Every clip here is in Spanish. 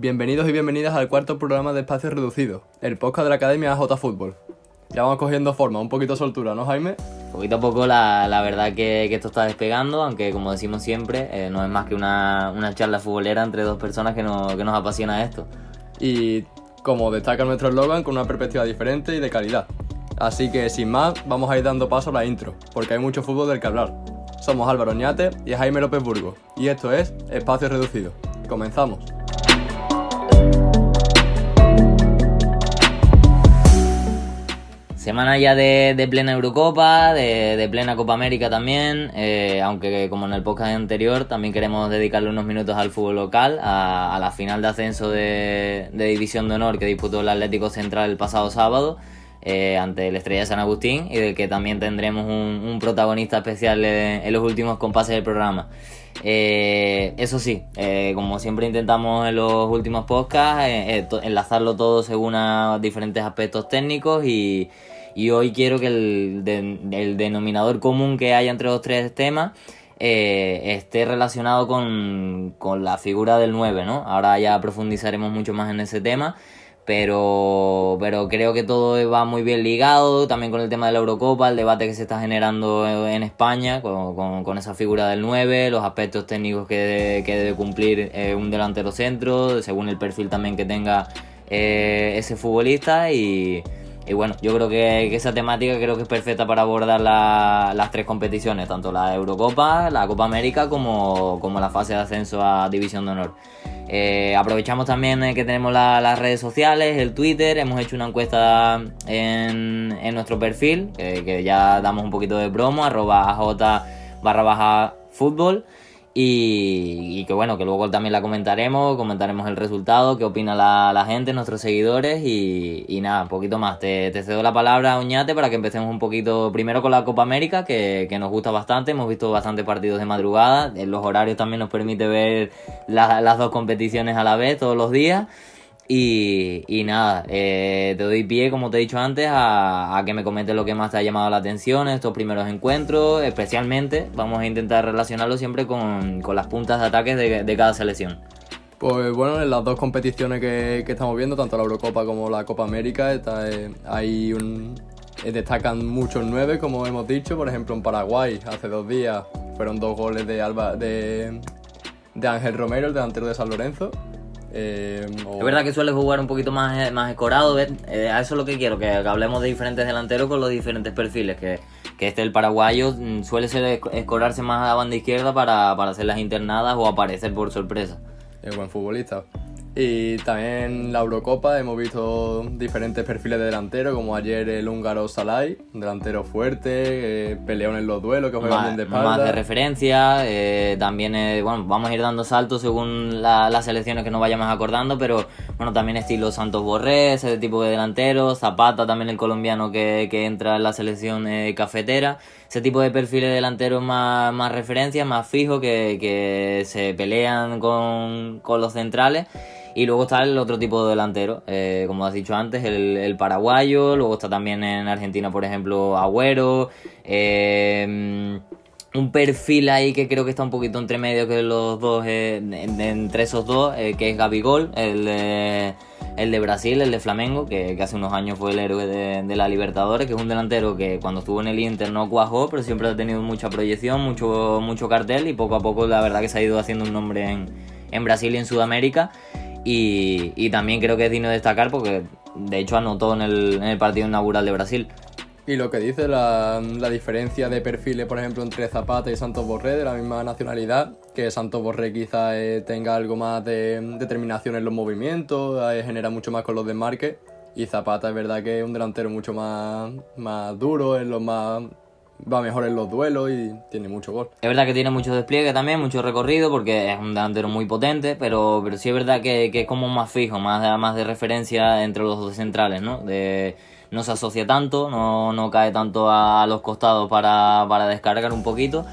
Bienvenidos y bienvenidas al cuarto programa de Espacio Reducido, el podcast de la Academia AJ Fútbol. Ya vamos cogiendo forma, un poquito soltura, ¿no, Jaime? Poquito a poco la, la verdad que, que esto está despegando, aunque como decimos siempre, eh, no es más que una, una charla futbolera entre dos personas que, no, que nos apasiona esto. Y como destaca nuestro eslogan, con una perspectiva diferente y de calidad. Así que sin más, vamos a ir dando paso a la intro, porque hay mucho fútbol del que hablar. Somos Álvaro Ñate y Jaime López Burgo, y esto es Espacio Reducido. Comenzamos. Semana ya de, plena Eurocopa, de, plena Copa América también, eh, aunque como en el podcast anterior también queremos dedicarle unos minutos al fútbol local, a, la final de ascenso de, División de Honor que disputó el Atlético Central el pasado sábado eh, ante el Estrella de San Agustín y del que también tendremos un, protagonista especial en, los últimos compases del programa. Eh, eso sí, como siempre intentamos en los últimos podcasts, enlazarlo todo según a diferentes aspectos técnicos y y hoy quiero que el, de, el denominador común que haya entre los tres temas eh, esté relacionado con, con, la figura del 9, ¿no? Ahora ya profundizaremos mucho más en ese tema, pero, pero creo que todo va muy bien ligado, también con el tema de la Eurocopa, el debate que se está generando en España con, con, con esa figura del 9, los aspectos técnicos que debe, que debe cumplir eh, un delantero centro, según el perfil también que tenga eh, ese futbolista y y bueno, yo creo que, esa temática creo que es perfecta para abordar la, las tres competiciones, tanto la Eurocopa, la Copa América como, como la fase de ascenso a División de Honor. Eh, aprovechamos también que tenemos la, las redes sociales, el Twitter, hemos hecho una encuesta en, nuestro perfil, que, que, ya damos un poquito de promo, arroba AJ barra baja fútbol. Y, y, que bueno, que luego también la comentaremos, comentaremos el resultado, qué opina la, gente, nuestros seguidores y, nada, un poquito más. Te, te cedo la palabra, Uñate, para que empecemos un poquito primero con la Copa América, que, que nos gusta bastante, hemos visto bastantes partidos de madrugada, los horarios también nos permite ver la, las dos competiciones a la vez todos los días. Y, y nada, eh, te doy pie, como te he dicho antes, a, que me comentes lo que más te ha llamado la atención en estos primeros encuentros. Especialmente, vamos a intentar relacionarlo siempre con, con las puntas de ataque de, de, cada selección. Pues bueno, en las dos competiciones que, que estamos viendo, tanto la Eurocopa como la Copa América, está, eh, hay un, eh, destacan muchos nueve, como hemos dicho. Por ejemplo, en Paraguay, hace dos días, fueron dos goles de, Alba, de, de Ángel Romero, el delantero de San Lorenzo. Eh, o... Es verdad que suele jugar un poquito más, más escorado, eh, a eso es lo que quiero, que, hablemos de diferentes delanteros con los diferentes perfiles, que, que este el paraguayo mm, suele ser escorarse más a la banda izquierda para, para hacer las internadas o aparecer por sorpresa. Es buen futbolista. Y también la Eurocopa hemos visto diferentes perfiles de delantero, como ayer el húngaro Salai, delantero fuerte, eh, peleón en los duelos, que juega más, bien de espalda. Más de referencia, eh, también, eh, bueno, vamos a ir dando saltos según la, las selecciones que nos vayamos acordando, pero bueno, también estilo Santos Borré, ese tipo de delantero, Zapata también el colombiano que, que entra en la selección eh, cafetera, ese tipo de perfiles delanteros más, más referencia, más fijos, que, que se pelean con, con los centrales. Y luego está el otro tipo de delantero, eh, como has dicho antes, el, paraguayo. Luego está también en Argentina, por ejemplo, Agüero. Eh, un perfil ahí que creo que está un poquito entre medio que los dos, eh, entre esos dos, eh, que es Gabigol, el de, el de Brasil, el de Flamengo, que, que hace unos años fue el héroe de, de, la Libertadores, que es un delantero que cuando estuvo en el Inter no cuajó, pero siempre ha tenido mucha proyección, mucho, mucho cartel y poco a poco la verdad que se ha ido haciendo un nombre en, en Brasil y en Sudamérica. Y, también creo que es digno de destacar porque de hecho anotó en el, partido inaugural de Brasil. Y lo que dice la, la, diferencia de perfiles, por ejemplo, entre Zapata y Santos Borré, de la misma nacionalidad, que Santos Borré quizá eh, tenga algo más de determinación en los movimientos, eh, genera mucho más con los desmarques, y Zapata es verdad que es un delantero mucho más, más duro, es lo más va mejor en los duelos y tiene mucho gol. Es verdad que tiene mucho despliegue también, mucho recorrido, porque es un delantero muy potente, pero, pero sí es verdad que, que es como más fijo, más más de referencia entre los dos centrales, ¿no? De, no se asocia tanto, no, no cae tanto a los costados para, para descargar un poquito.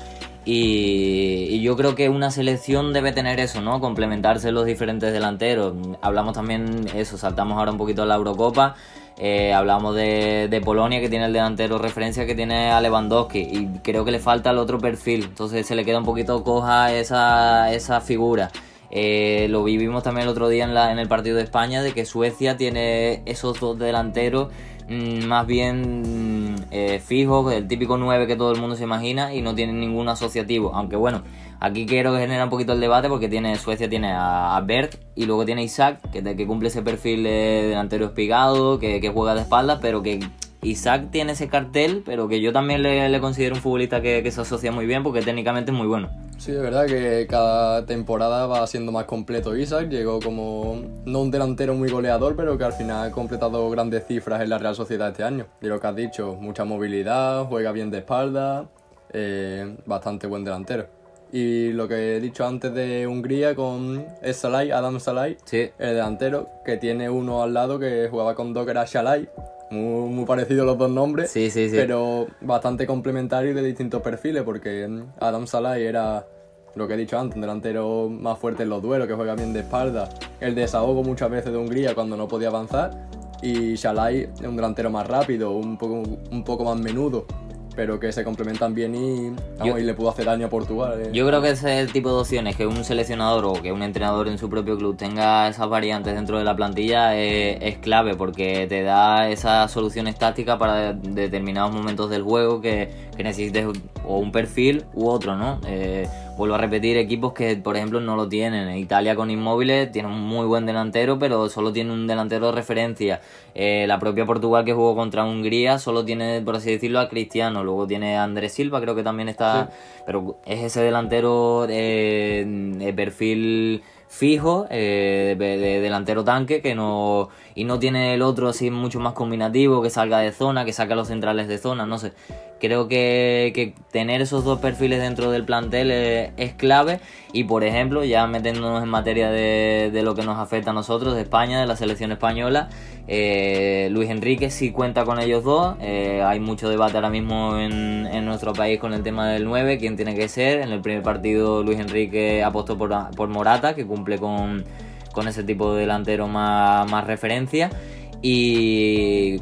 Y, y, yo creo que una selección debe tener eso, ¿no? Complementarse los diferentes delanteros. Hablamos también eso, saltamos ahora un poquito a la Eurocopa. Eh, hablamos de, de, Polonia que tiene el delantero referencia que tiene a Lewandowski y creo que le falta el otro perfil, entonces se le queda un poquito coja esa, esa figura. Eh, lo vivimos también el otro día en, la, en el partido de España, de que Suecia tiene esos dos delanteros más bien mm, eh, el típico 9 que todo el mundo se imagina, y no tienen ningún asociativo. Aunque bueno, aquí quiero que genera un poquito el debate porque tiene Suecia tiene a, Bert y luego tiene Isaac, que, que cumple ese perfil de delantero espigado, que, que juega de espaldas, pero que Isaac tiene ese cartel, pero que yo también le, considero un futbolista que, se asocia muy bien porque técnicamente es muy bueno. Sí, es verdad que cada temporada va siendo más completo Isaac. Llegó como no un delantero muy goleador, pero que al final ha completado grandes cifras en la Real Sociedad este año. Y lo que has dicho, mucha movilidad, juega bien de espalda, eh, bastante buen delantero. Y lo que he dicho antes de Hungría con Salai, Adam Salai, el delantero, que tiene uno al lado que jugaba con dos que era Shalai, muy, muy parecidos los dos nombres, sí, sí, sí. pero bastante complementarios de distintos perfiles, porque Adam Salai era lo que he dicho antes, un delantero más fuerte en los duelos, que juega bien de espalda, el desahogo muchas veces de Hungría cuando no podía avanzar, y Shalai es un delantero más rápido, un poco, un poco más menudo pero que se complementan bien y, y le pudo hacer daño a Portugal. Eh. Yo creo que ese es el tipo de opciones, que un seleccionador o que un entrenador en su propio club tenga esas variantes dentro de la plantilla es, clave porque te da esas soluciones tácticas para determinados momentos del juego que, que necesites o un perfil u otro, ¿no? Eh, vuelvo a repetir, equipos que por ejemplo no lo tienen. Italia con Inmóviles tiene un muy buen delantero, pero solo tiene un delantero de referencia. Eh, la propia Portugal que jugó contra Hungría solo tiene, por así decirlo, a Cristiano. Luego tiene a Andrés Silva, creo que también está. Pero es ese delantero de perfil fijo, eh, de, delantero tanque, que no. Y no tiene el otro así mucho más combinativo, que salga de zona, que saque a los centrales de zona, no sé. Creo que, tener esos dos perfiles dentro del plantel es, clave. Y por ejemplo, ya metiéndonos en materia de, de, lo que nos afecta a nosotros, de España, de la selección española, eh, Luis Enrique sí cuenta con ellos dos. Eh, hay mucho debate ahora mismo en, en, nuestro país con el tema del 9, quién tiene que ser. En el primer partido Luis Enrique apostó por, por Morata, que cumple con, con ese tipo de delantero más, más referencia y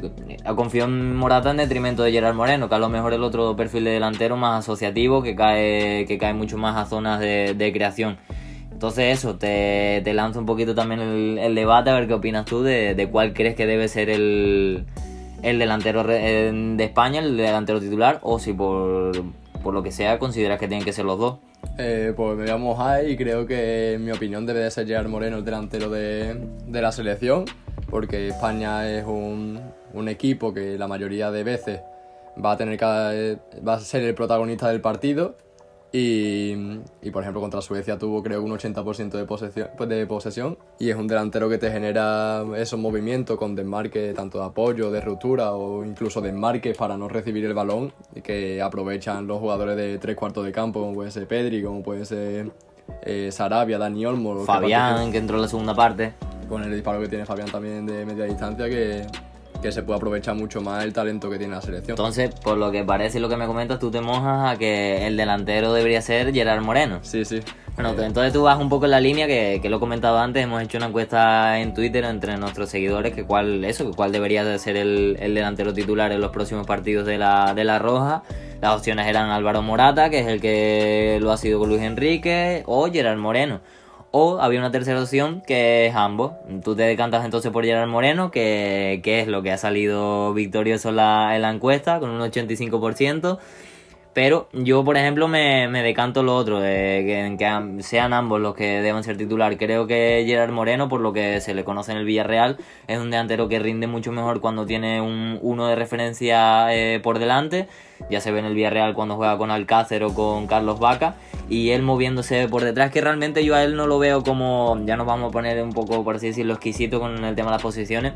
confío en Morata en detrimento de Gerard Moreno, que a lo mejor el otro perfil de delantero más asociativo, que cae, que cae mucho más a zonas de, creación. Entonces eso, te, te, lanzo un poquito también el, debate, a ver qué opinas tú de, cuál crees que debe ser el, el delantero de España, el delantero titular, o si por, por lo que sea consideras que tienen que ser los dos. Eh, pues me llamo Jai y creo que en mi opinión debe de ser Gerard Moreno el delantero de, de la selección porque España es un, un, equipo que la mayoría de veces va a tener va a ser el protagonista del partido y, y, por ejemplo contra Suecia tuvo creo un 80% de posesión, de posesión y es un delantero que te genera esos movimientos con desmarque tanto de apoyo, de ruptura o incluso desmarques para no recibir el balón y que aprovechan los jugadores de tres cuartos de campo como puede ser Pedri, como puede ser eh, Sarabia, Dani Olmo. Fabián que entró en la segunda parte con el disparo que tiene Fabián también de media distancia, que, que se puede aprovechar mucho más el talento que tiene la selección. Entonces, por lo que parece y lo que me comentas, tú te mojas a que el delantero debería ser Gerard Moreno. Sí, sí. Bueno, eh, entonces tú vas un poco en la línea que, que, lo he comentado antes, hemos hecho una encuesta en Twitter entre nuestros seguidores que cuál eso, que cuál debería de ser el, el, delantero titular en los próximos partidos de la, de la Roja. Las opciones eran Álvaro Morata, que es el que lo ha sido con Luis Enrique, o Gerard Moreno. O había una tercera opción que es ambos. Tú te decantas entonces por Gerard Moreno, que, que es lo que ha salido victorioso la, en la encuesta, con un 85%. Pero yo, por ejemplo, me, me decanto lo otro, de que, sean ambos los que deben ser titular. Creo que Gerard Moreno, por lo que se le conoce en el Villarreal, es un delantero que rinde mucho mejor cuando tiene un uno de referencia eh, por delante. Ya se ve en el Villarreal cuando juega con Alcácer o con Carlos Vaca. Y él moviéndose por detrás, que realmente yo a él no lo veo como, ya nos vamos a poner un poco, por así decirlo, exquisito con el tema de las posiciones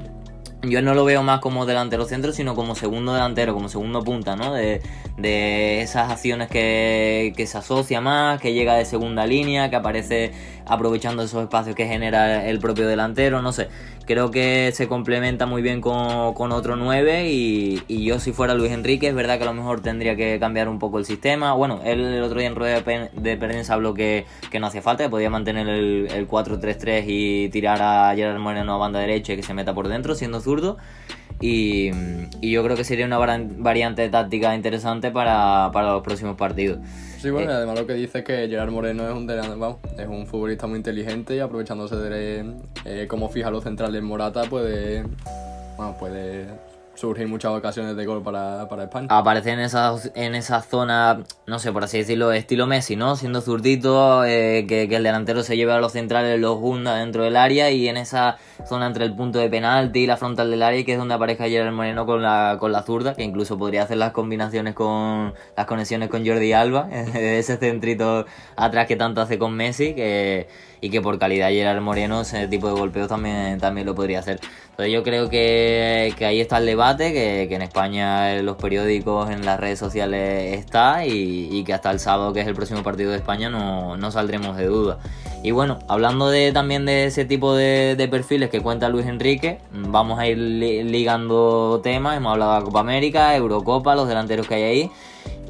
yo no lo veo más como delantero centro, sino como segundo delantero, como segundo punta, ¿no? De, de esas acciones que, que, se asocia más, que llega de segunda línea, que aparece aprovechando esos espacios que genera el propio delantero, no sé. Creo que se complementa muy bien con, con otro 9 y, y, yo si fuera Luis Enrique es verdad que a lo mejor tendría que cambiar un poco el sistema. Bueno, él el otro día en rueda de prensa habló que, que no hacía falta, que podía mantener el, el 4-3-3 y tirar a Gerard Moreno a banda derecha y que se meta por dentro siendo zurdo. y, y yo creo que sería una variante táctica interesante para, para los próximos partidos. Sí, bueno, y además lo que dice es que Gerard Moreno es un, vamos, es un futbolista muy inteligente y aprovechándose de eh, cómo fija los centrales Morata puede, bueno, puede surgir muchas ocasiones de gol para, para España. Aparece en esa, en esa zona, no sé, por así decirlo, estilo Messi, ¿no? Siendo zurdito, eh, que, el delantero se lleve a los centrales, los hunda dentro del área y en esa zona entre el punto de penalti y la frontal del área, que es donde aparezca Gerard Moreno con la, con la zurda, que incluso podría hacer las combinaciones con las conexiones con Jordi Alba, ese centrito atrás que tanto hace con Messi, que y que por calidad Gerard Moreno ese tipo de golpeos también, también lo podría hacer. Entonces yo creo que, ahí está el debate, que, en España en los periódicos, en las redes sociales está y, que hasta el sábado, que es el próximo partido de España, no, no saldremos de duda. Y bueno, hablando de, también de ese tipo de, de, perfiles que cuenta Luis Enrique, vamos a ir ligando temas, hemos hablado de Copa América, Eurocopa, los delanteros que hay ahí.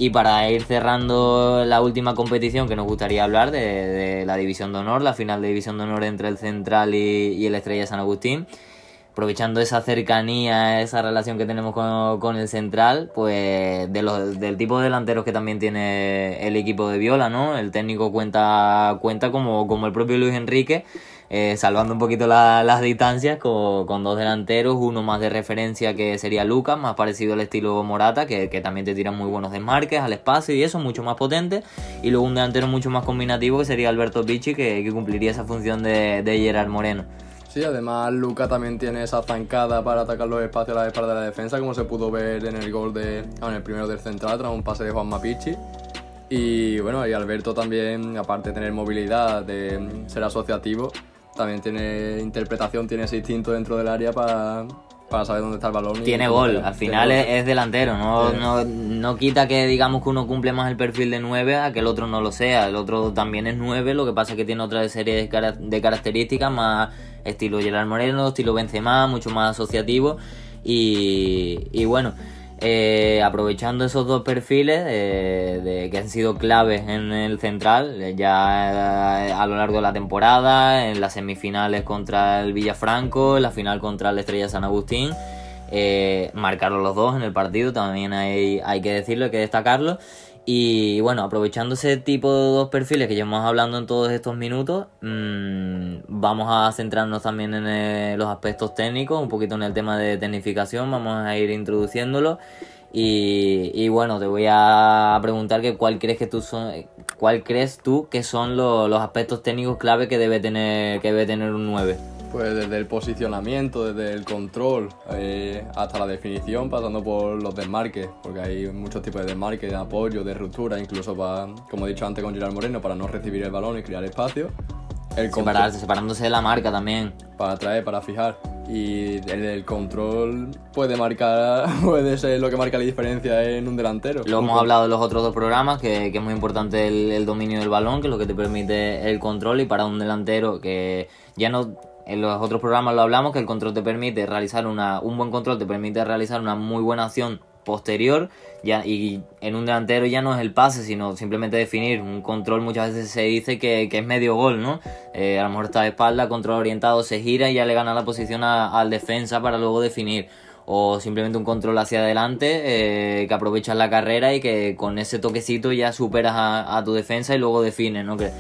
Y para ir cerrando la última competición que nos gustaría hablar de, la División de Honor, la final de División de Honor entre el Central y, el Estrella San Agustín, aprovechando esa cercanía, esa relación que tenemos con, el Central, pues de los, del tipo de delanteros que también tiene el equipo de Viola, ¿no? El técnico cuenta, cuenta como, como el propio Luis Enrique eh, salvando un poquito las distancias con, dos delanteros, uno más de referencia que sería Lucas, más parecido al estilo Morata, que, también te tira muy buenos desmarques al espacio y eso, mucho más potente, y luego un delantero mucho más combinativo que sería Alberto Pichi, que, cumpliría esa función de, Gerard Moreno. Sí, además Lucas también tiene esa zancada para atacar los espacios a la espalda de la defensa, como se pudo ver en el gol de, en el primero del central, tras un pase de Juan Mapichi. Y bueno, y Alberto también, aparte de tener movilidad, de ser asociativo, también tiene interpretación, tiene ese instinto dentro del área para, saber dónde está el balón. Tiene gol, al final es, delantero, no, no, no, quita que digamos que uno cumple más el perfil de 9 a que el otro no lo sea, el otro también es 9, lo que pasa es que tiene otra serie de, de características más estilo Gerard Moreno, estilo Benzema, mucho más asociativo. Y, y bueno... Eh, aprovechando esos dos perfiles de, que han sido claves en el central, eh, ya eh, a lo largo de la temporada, en las semifinales contra el Villafranco, en la final contra el Estrella San Agustín, marcaron los dos en el partido, también hay, hay que decirlo, hay que destacarlo. Y bueno, aprovechando ese tipo de dos perfiles que llevamos hablando en todos estos minutos, mmm, vamos a centrarnos también en eh, los aspectos técnicos, un poquito en el tema de tecnificación, vamos a ir introduciéndolo. Y, y bueno, te voy a preguntar que cuál crees que tú son, cuál crees tú que son los, los aspectos técnicos clave que debe tener, que debe tener un 9. Pues desde el posicionamiento, desde el control eh, hasta la definición, pasando por los desmarques, porque hay muchos tipos de desmarques, de apoyo, de ruptura, incluso para, como he dicho antes con Gerard Moreno, para no recibir el balón y crear espacio. El Separarse, separándose de la marca también. Para traer, para fijar. Y el, control puede marcar, puede ser lo que marca la diferencia en un delantero. Lo hemos hablado en los otros dos programas, que, que es muy importante el, el dominio del balón, que es lo que te permite el control y para un delantero que ya no en los otros programas lo hablamos, que el control te permite realizar una, un buen control, te permite realizar una muy buena acción posterior ya, y en un delantero ya no es el pase, sino simplemente definir. Un control muchas veces se dice que, es medio gol, ¿no? Eh, a lo mejor está de espalda, control orientado, se gira y ya le gana la posición al defensa para luego definir. O simplemente un control hacia adelante eh, que aprovechas la carrera y que con ese toquecito ya superas a, a tu defensa y luego defines, ¿no? Que,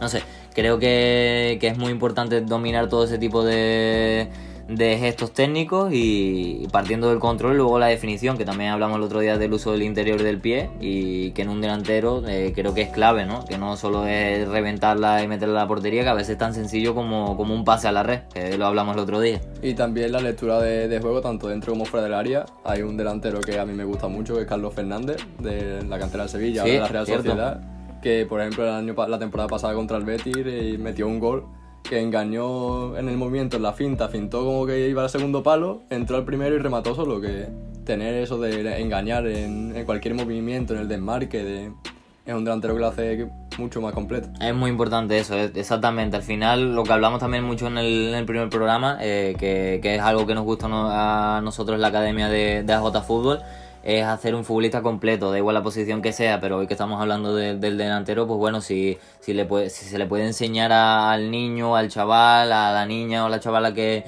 no sé, Creo que, es muy importante dominar todo ese tipo de, gestos técnicos y partiendo del control luego la definición que también hablamos el otro día del uso del interior del pie y que en un delantero eh, creo que es clave ¿no? que no solo es reventarla y meterla a la portería que a veces es tan sencillo como, como un pase a la red que lo hablamos el otro día. Y también la lectura de, juego tanto dentro como fuera del área. Hay un delantero que a mí me gusta mucho que es Carlos Fernández de la cantera de Sevilla de la Real Sociedad que por ejemplo el año, la temporada pasada contra el Betis eh, metió un gol que engañó en el movimiento, en la finta, fintó como que iba al segundo palo, entró al primero y remató solo, que tener eso de engañar en, cualquier movimiento, en el desmarque, de, es un delantero que lo hace mucho más completo. Es muy importante eso, exactamente. Al final, lo que hablamos también mucho en el, primer programa, eh, que, que, es algo que nos gusta a nosotros en la academia de, de AJ Fútbol, es hacer un futbolista completo, da igual la posición que sea, pero hoy que estamos hablando del delantero, pues bueno, si, le puede, si se le puede enseñar al niño, al chaval, a la niña o la chavala que,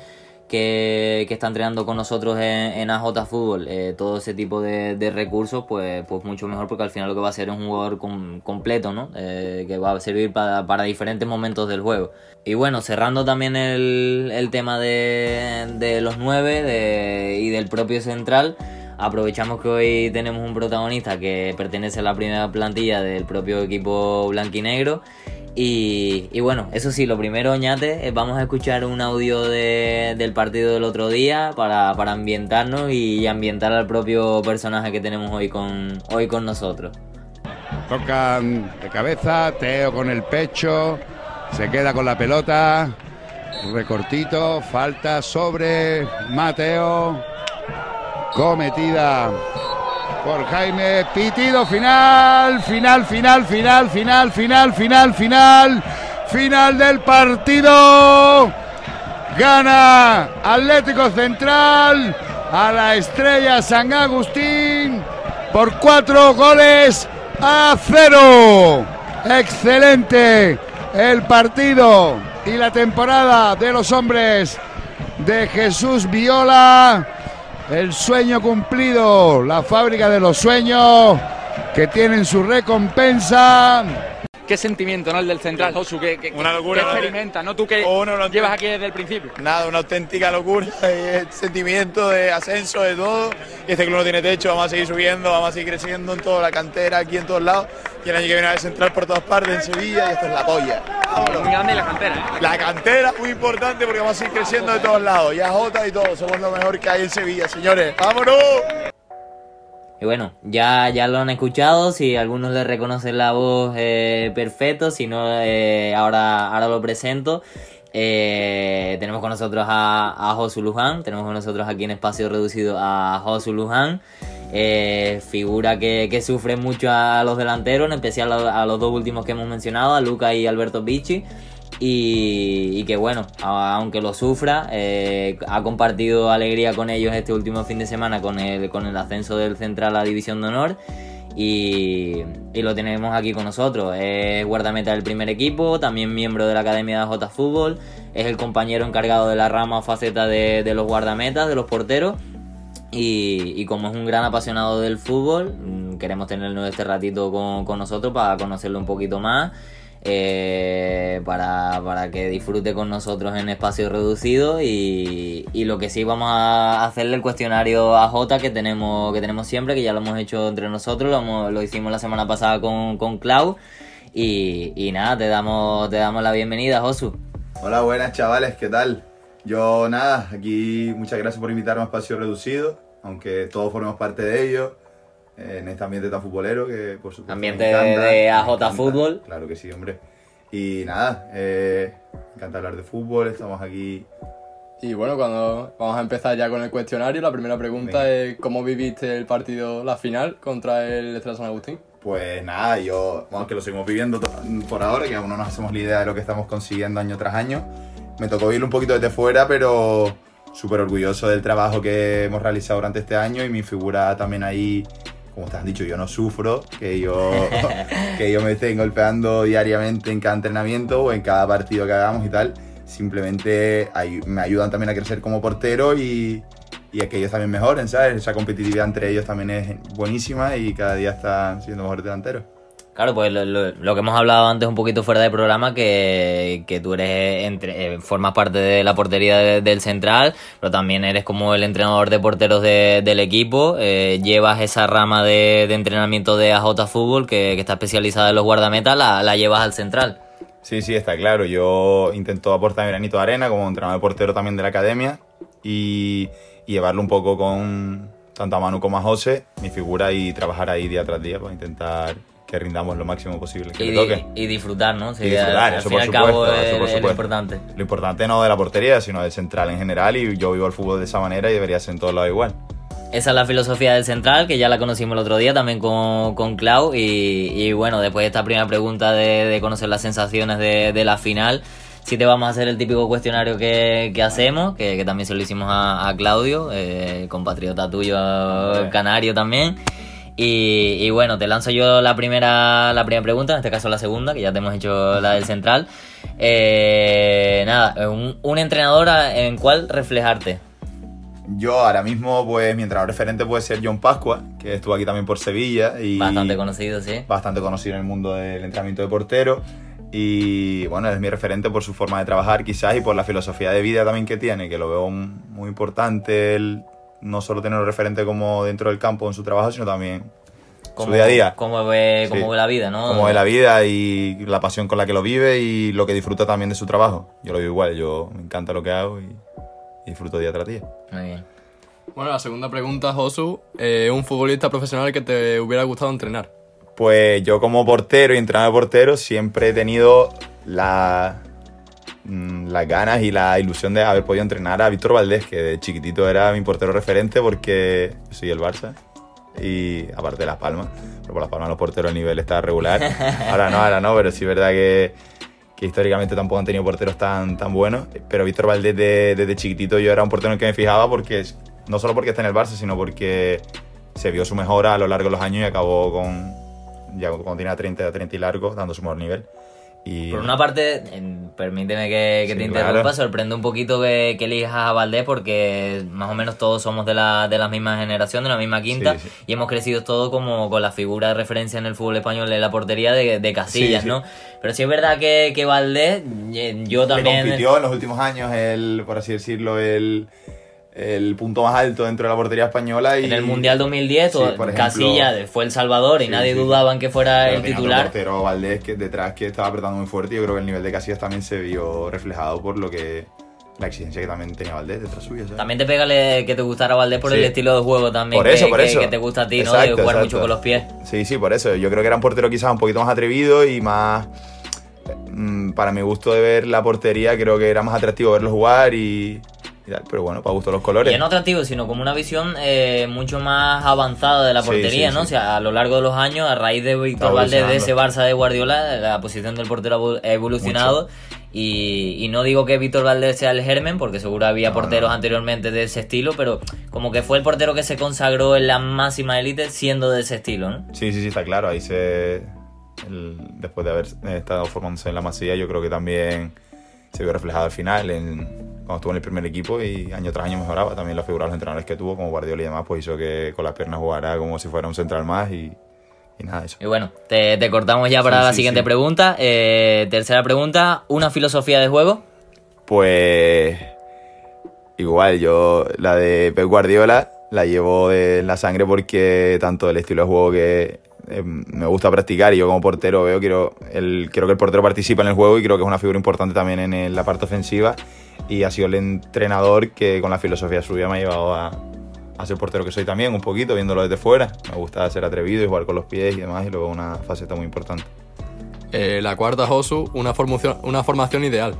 que, que está entrenando con nosotros en, en AJ Fútbol eh, todo ese tipo de, de, recursos, pues, pues mucho mejor porque al final lo que va a ser es un jugador com, completo, ¿no? Eh, que va a servir para, para, diferentes momentos del juego. Y bueno, cerrando también el, el tema de, de los nueve de, y del propio central, aprovechamos que hoy tenemos un protagonista que pertenece a la primera plantilla del propio equipo blanquinegro y, y, bueno, eso sí, lo primero, Oñate, vamos a escuchar un audio de, del partido del otro día para, para, ambientarnos y ambientar al propio personaje que tenemos hoy con, hoy con nosotros. Tocan de cabeza, Teo con el pecho, se queda con la pelota, recortito, falta sobre Mateo, cometida por Jaime. Pitido final, final, final, final, final, final, final, final, final del partido. Gana Atlético Central a la estrella San Agustín por cuatro goles a cero. Excelente el partido y la temporada de los hombres de Jesús Viola el sueño cumplido, la fábrica de los sueños que tienen su recompensa. ¿Qué sentimiento, ¿no? El del central, Josu, que, que, una locura, que experimenta, ¿no? Tú que no, llevas aquí desde el principio. Nada, una auténtica locura, el sentimiento de ascenso, de todo. Y este club no tiene techo, vamos a seguir subiendo, vamos a seguir creciendo en toda la cantera, aquí en todos lados. Y el año que viene a central por todas partes, en Sevilla, y esto es la polla. Muy grande la cantera, ¿eh? La cantera, muy importante porque vamos a seguir creciendo de todos lados. Y a Jota y todo, somos lo mejor que hay en Sevilla, señores. ¡Vámonos! Y bueno, ya, ya lo han escuchado, si algunos le reconocen la voz eh, perfecto, si no, eh, ahora, ahora lo presento. Eh, tenemos con nosotros a, a Josu Luján, tenemos con nosotros aquí en espacio reducido a Josu Luján, figura que, que, sufre mucho a los delanteros, en especial a, a, los dos últimos que hemos mencionado, a Luca y Alberto Bichi. Y, que bueno, aunque lo sufra, eh, ha compartido alegría con ellos este último fin de semana con el, con el ascenso del Central a la División de Honor. Y, lo tenemos aquí con nosotros. Es guardameta del primer equipo, también miembro de la Academia de J Fútbol, es el compañero encargado de la rama o faceta de los guardametas, de los porteros. Y, como es un gran apasionado del fútbol, queremos tenerlo este ratito con, con nosotros para conocerlo un poquito más eh, para, para, que disfrute con nosotros en espacio reducido y, y, lo que sí vamos a hacerle el cuestionario a Jota que tenemos, que tenemos siempre, que ya lo hemos hecho entre nosotros, lo, lo hicimos la semana pasada con, con Clau y, y, nada, te damos, te damos la bienvenida, Josu. Hola, buenas chavales, ¿qué tal? Yo nada, aquí muchas gracias por invitarme a espacio reducido, aunque todos formamos parte de ello. En este ambiente tan futbolero que por supuesto ambiente encanta, de AJ Fútbol. Claro que sí hombre. Y nada eh, encanta hablar de fútbol estamos aquí. Y bueno cuando vamos a empezar ya con el cuestionario la primera pregunta Venga. es cómo viviste el partido la final contra el Estrella San Agustín pues nada yo vamos que lo seguimos viviendo por ahora que aún no nos hacemos la idea de lo que estamos consiguiendo año tras año me tocó verlo un poquito desde fuera pero súper orgulloso del trabajo que hemos realizado durante este año y mi figura también ahí como te han dicho, yo no sufro, que yo, que yo me estén golpeando diariamente en cada entrenamiento o en cada partido que hagamos y tal. Simplemente me ayudan también a crecer como portero y, y que ellos también mejoren, ¿sabes? Esa competitividad entre ellos también es buenísima y cada día están siendo mejores delanteros. Claro, pues lo, que hemos hablado antes un poquito fuera de programa, que, que tú eres entre, eh, formas parte de la portería de, del central, pero también eres como el entrenador de porteros de, del equipo, eh, llevas esa rama de, de, entrenamiento de AJ Fútbol que, está especializada en los guardametas, la, la, llevas al central. Sí, sí, está claro. Yo intento aportar mi granito de arena como entrenador de portero también de la academia y, y llevarlo un poco con tanto a Manu como a José, mi figura, y trabajar ahí día tras día para intentar que rindamos lo máximo posible. Que y, le toque. y disfrutar, ¿no? Sí, y disfrutar, al eso, por al cabo supuesto, es, eso por es supuesto. lo importante. Lo importante no de la portería, sino del central en general y yo vivo el fútbol de esa manera y debería ser en todos lados igual. Esa es la filosofía del central, que ya la conocimos el otro día también con, con Clau. Y, y, bueno, después de esta primera pregunta de, de conocer las sensaciones de, de, la final, sí te vamos a hacer el típico cuestionario que, que hacemos, que, que, también se lo hicimos a, a Claudio, eh, compatriota tuyo, canario también. Y, y bueno, te lanzo yo la primera, la primera pregunta, en este caso la segunda, que ya te hemos hecho la del central. Eh, nada, un, un entrenador en cuál reflejarte. Yo ahora mismo, pues mi entrenador referente puede ser John Pascua, que estuvo aquí también por Sevilla y Bastante conocido, sí. bastante conocido en el mundo del entrenamiento de portero. Y bueno, es mi referente por su forma de trabajar quizás y por la filosofía de vida también que tiene, que lo veo muy importante el no solo tenerlo referente como dentro del campo en su trabajo, sino también su día a día. Cómo ve, cómo Sí. ve la vida, ¿no? Como de la vida y la pasión con la que lo vive y lo que disfruta también de su trabajo. Yo lo vivo igual, yo me encanta lo que hago y, y disfruto día tras día. Muy bien. Bueno, la segunda pregunta, Josu. eh, un futbolista profesional que te hubiera gustado entrenar. Pues yo como portero y entrenador de portero siempre he tenido la, las ganas y la ilusión de haber podido entrenar a Víctor Valdés, que de chiquitito era mi portero referente porque soy el Barça y aparte de Las Palmas, pero por Las Palmas los porteros el nivel está regular. Ahora no, ahora no, pero sí es verdad que, que históricamente tampoco han tenido porteros tan, tan buenos. Pero Víctor Valdés de- desde chiquitito yo era un portero en el que me fijaba porque no solo porque está en el Barça, sino porque se vio su mejora a lo largo de los años y acabó con, ya cuando tenía 30, 30 y largo, dando su mejor nivel. Y, Por una parte, en- permíteme que, que Sí, te interrumpa, claro. sorprende un poquito que, que elijas a Valdés porque más o menos todos somos de la, de la misma generación, de la misma quinta, Sí, sí. y hemos crecido todos como con la figura de referencia en el fútbol español en la portería de, de Casillas. ¿no? Pero sí es verdad que, que Valdés, eh, yo le también... compitió en los últimos años, el, por así decirlo, el, el punto más alto dentro de la portería española. Y, En el Mundial 2010, Sí, ejemplo, Casillas fue el Salvador y Sí, nadie sí. dudaba en que fuera pero el titular. portero Valdés que detrás que estaba apretando muy fuerte. y Yo creo que el nivel de Casillas también se vio reflejado por lo que la exigencia que también tenía Valdés detrás suya. ¿sabes? También te pega que te gustara Valdés por Sí. el estilo de juego también Por eso, que, por eso. que te gusta a ti, ¿no? De jugar exacto. mucho con los pies. Sí, sí, por eso. Yo creo que era un portero quizás un poquito más atrevido y más. mm, Para mi gusto de ver la portería, creo que era más atractivo verlo jugar y. y tal, Pero bueno, para gusto los colores. Y no atractivo, sino como una visión eh, mucho más avanzada de la Sí, portería, sí, ¿no? sí. O sea, a lo largo de los años, a raíz de Víctor Valdés, de ese. Barça de Guardiola, la posición del portero ha evolucionado. Y, y no digo que Víctor Valdés sea el germen, porque seguro había No, porteros no. anteriormente de ese estilo, pero como que fue el portero que se consagró en la máxima élite siendo de ese estilo, ¿no? Sí, sí, sí, está claro. Ahí se. el- después de haber estado formándose en la masía, yo creo que también se vio reflejado al final en, cuando estuvo en el primer equipo y año tras año mejoraba. También la figura de los entrenadores que tuvo, como Guardiola y demás, pues hizo que con las piernas jugara como si fuera un central más y, y nada, eso. Y bueno, te, te cortamos ya para Sí, la sí, siguiente sí. pregunta. Eh, tercera pregunta, ¿una filosofía de juego? Pues igual, yo la de Pep Guardiola la llevo de- en la sangre porque tanto el estilo de juego que eh, me gusta practicar y yo como portero veo, quiero, el, quiero que el portero participe en el juego y creo que es una figura importante también en la parte ofensiva y ha sido el entrenador que con la filosofía suya me ha llevado a, a ser portero que soy también, un poquito, viéndolo desde fuera. Me gusta ser atrevido y jugar con los pies y demás y luego una faceta muy importante. Eh, la cuarta, Josu, una formación, una formación ideal.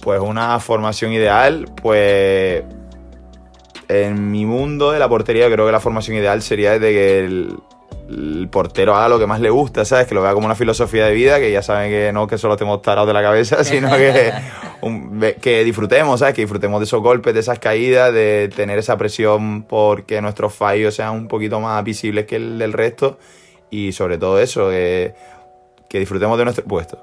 Pues una formación ideal, pues en mi mundo de la portería creo que la formación ideal sería de que el, el portero haga lo que más le gusta, ¿sabes? Que lo vea como una filosofía de vida, que ya saben que no que solo estemos tarados de la cabeza, sino que, que disfrutemos, ¿sabes? Que disfrutemos de esos golpes, de esas caídas, de tener esa presión porque nuestros fallos sean un poquito más visibles que el del resto y sobre todo eso, que, disfrutemos de nuestro puesto.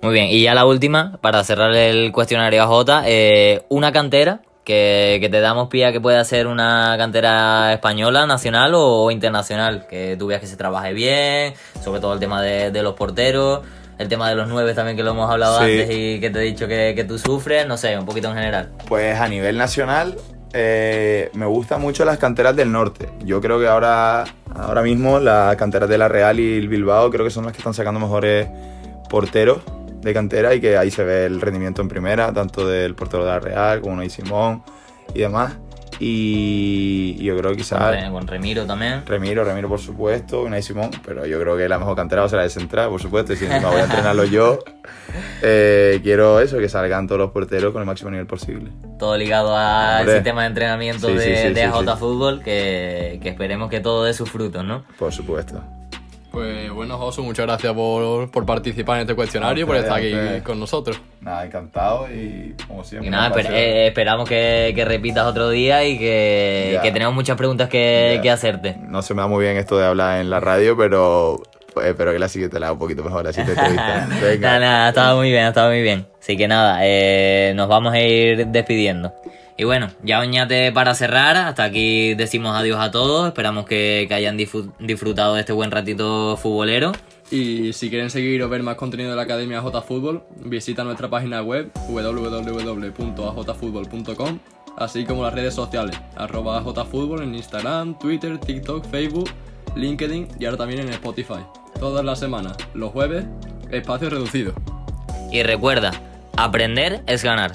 Muy bien, y ya la última, para cerrar el cuestionario a Jota, eh, una cantera que, te damos pie que pueda ser una cantera española, nacional o internacional, que tú veas que se trabaje bien, sobre todo el tema de los porteros, el tema de los nueve también que lo hemos hablado Sí. antes y que te he dicho que, que tú sufres, no sé, un poquito en general. Pues a nivel nacional, eh, me gustan mucho las canteras del norte. Yo creo que ahora, ahora mismo las canteras de la Real y el Bilbao creo que son las que están sacando mejores porteros de cantera y que ahí se ve el rendimiento en primera, tanto del portero de la Real como Unai Simón y demás. Y, y yo creo que quizás con Remiro también. Remiro, Remiro por supuesto, Unai Simón, pero yo creo que la mejor cantera va a ser la de Central, por supuesto, y si encima voy a entrenarlo yo, eh, quiero eso, que salgan todos los porteros con el máximo nivel posible. Todo ligado al sistema de entrenamiento Sí, de, sí, sí, de AJ. Fútbol, que, que esperemos que todo dé sus frutos, ¿no? Por supuesto. Pues bueno, Josu, muchas gracias por, por participar en este cuestionario y por estar aquí con nosotros. Nada, encantado y como siempre. Y nada, esper- eh, esperamos que, que repitas otro día y que, Ya. que tenemos muchas preguntas que, Ya. que hacerte. No se me da muy bien esto de hablar en la radio, pero pues, espero que la siguiente la haga un poquito mejor, así te entrevista. Venga. Nada, nada, ha estado muy bien, ha estado muy bien. Así que nada, eh, nos vamos a ir despidiendo. Y bueno, ya Oñate para cerrar, hasta aquí decimos adiós a todos, esperamos que, que hayan disfrut- disfrutado de este buen ratito futbolero. Y si quieren seguir o ver más contenido de la Academia J Fútbol, visita nuestra página web www.ajfutbol.com, así como las redes sociales, arroba ajfutbol en Instagram, Twitter, TikTok, Facebook, LinkedIn y ahora también en Spotify. Todas las semanas, los jueves, espacio reducido. Y recuerda, aprender es ganar.